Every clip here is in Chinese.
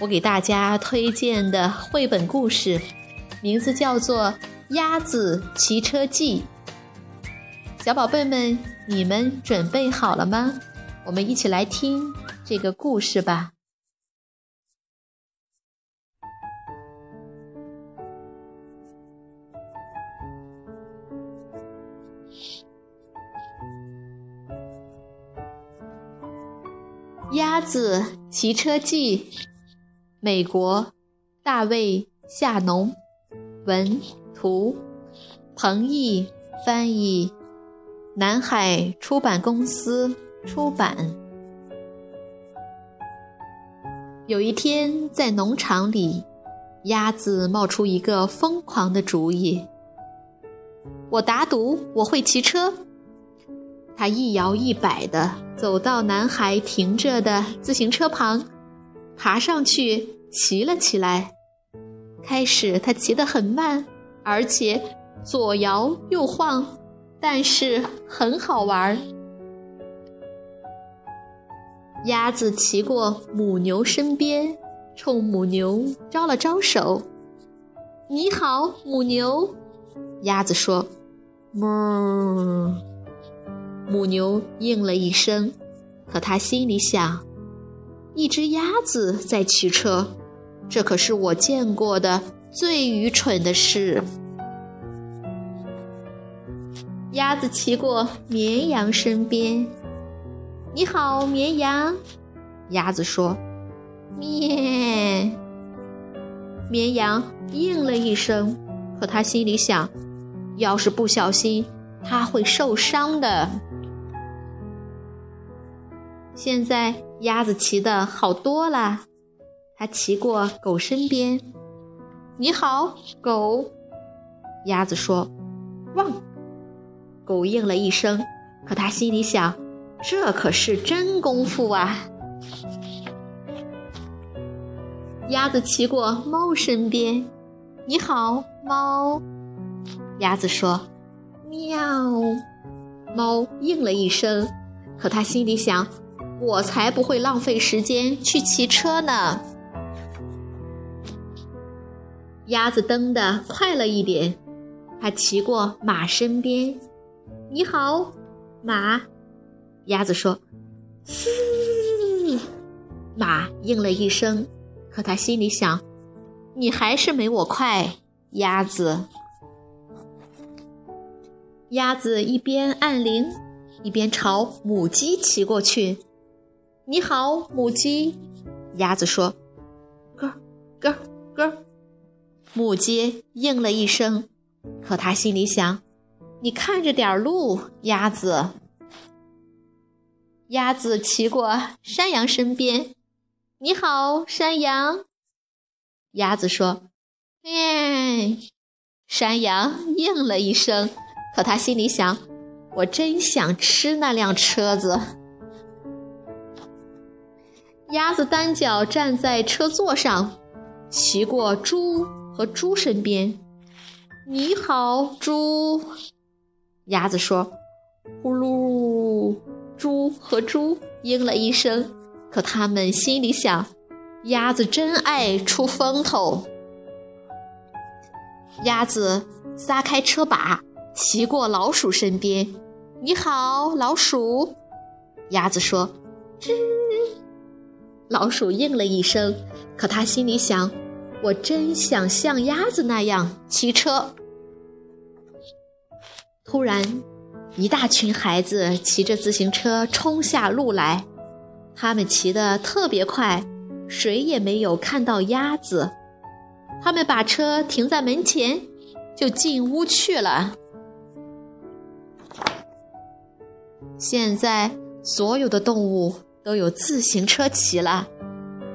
我给大家推荐的绘本故事，名字叫做《鸭子骑车记》。小宝贝们，你们准备好了吗？我们一起来听这个故事吧。《鸭子骑车记》，美国，大卫·夏农，文图，彭毅翻译，南海出版公司。出版。有一天，在农场里，鸭子冒出一个疯狂的主意。我打赌我会骑车。他一摇一摆地走到男孩停着的自行车旁，爬上去骑了起来。开始他骑得很慢，而且左摇右晃，但是很好玩儿。鸭子骑过母牛身边，冲母牛招了招手：“你好，母牛。”鸭子说：“哞。”母牛应了一声，可它心里想：“一只鸭子在骑车，这可是我见过的最愚蠢的事。”鸭子骑过绵羊身边。你好，绵羊。鸭子说：“咩。”绵羊应了一声，可他心里想：“要是不小心，它会受伤的。”现在鸭子骑的好多了，它骑过狗身边。“你好，狗。”鸭子说：“汪。”狗应了一声，可它心里想。这可是真功夫啊！鸭子骑过猫身边，“你好，猫。”鸭子说：“喵。”猫应了一声，可它心里想：“我才不会浪费时间去骑车呢。”鸭子蹬得快了一点，它骑过马身边，“你好，马。”鸭子说：“嘶。”马应了一声，可他心里想：“你还是没我快。”鸭子，鸭子一边按铃，一边朝母鸡骑过去。“你好，母鸡。”鸭子说：“咯咯咯。”母鸡应了一声，可它心里想：“你看着点路，鸭子。”鸭子骑过山羊身边，“你好，山羊。”鸭子说：“咩。”山羊应了一声，可他心里想：“我真想吃那辆车子。”鸭子单脚站在车座上，骑过猪和猪身边，“你好，猪。”鸭子说：“呼噜。”猪和猪应了一声，可他们心里想：鸭子真爱出风头。鸭子撒开车把，骑过老鼠身边。“你好，老鼠。”鸭子说：“吱。”老鼠应了一声，可他心里想：我真想像鸭子那样骑车。突然。一大群孩子骑着自行车冲下路来，他们骑得特别快，谁也没有看到鸭子。他们把车停在门前，就进屋去了。现在所有的动物都有自行车骑了，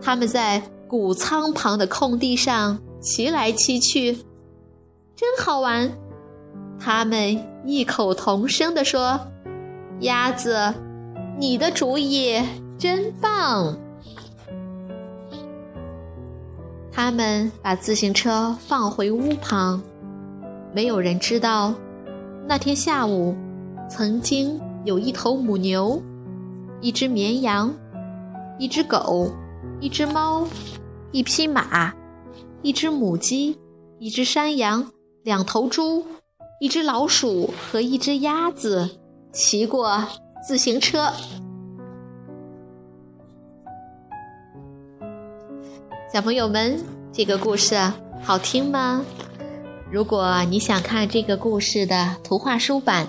他们在谷仓旁的空地上骑来骑去，真好玩。他们异口同声地说：“鸭子，你的主意真棒！”他们把自行车放回屋旁，没有人知道，那天下午曾经有一头母牛，一只绵羊，一只狗，一只猫，一匹马，一只母鸡，一只山羊，两头猪。一只老鼠和一只鸭子骑过自行车。小朋友们，这个故事好听吗？如果你想看这个故事的图画书版，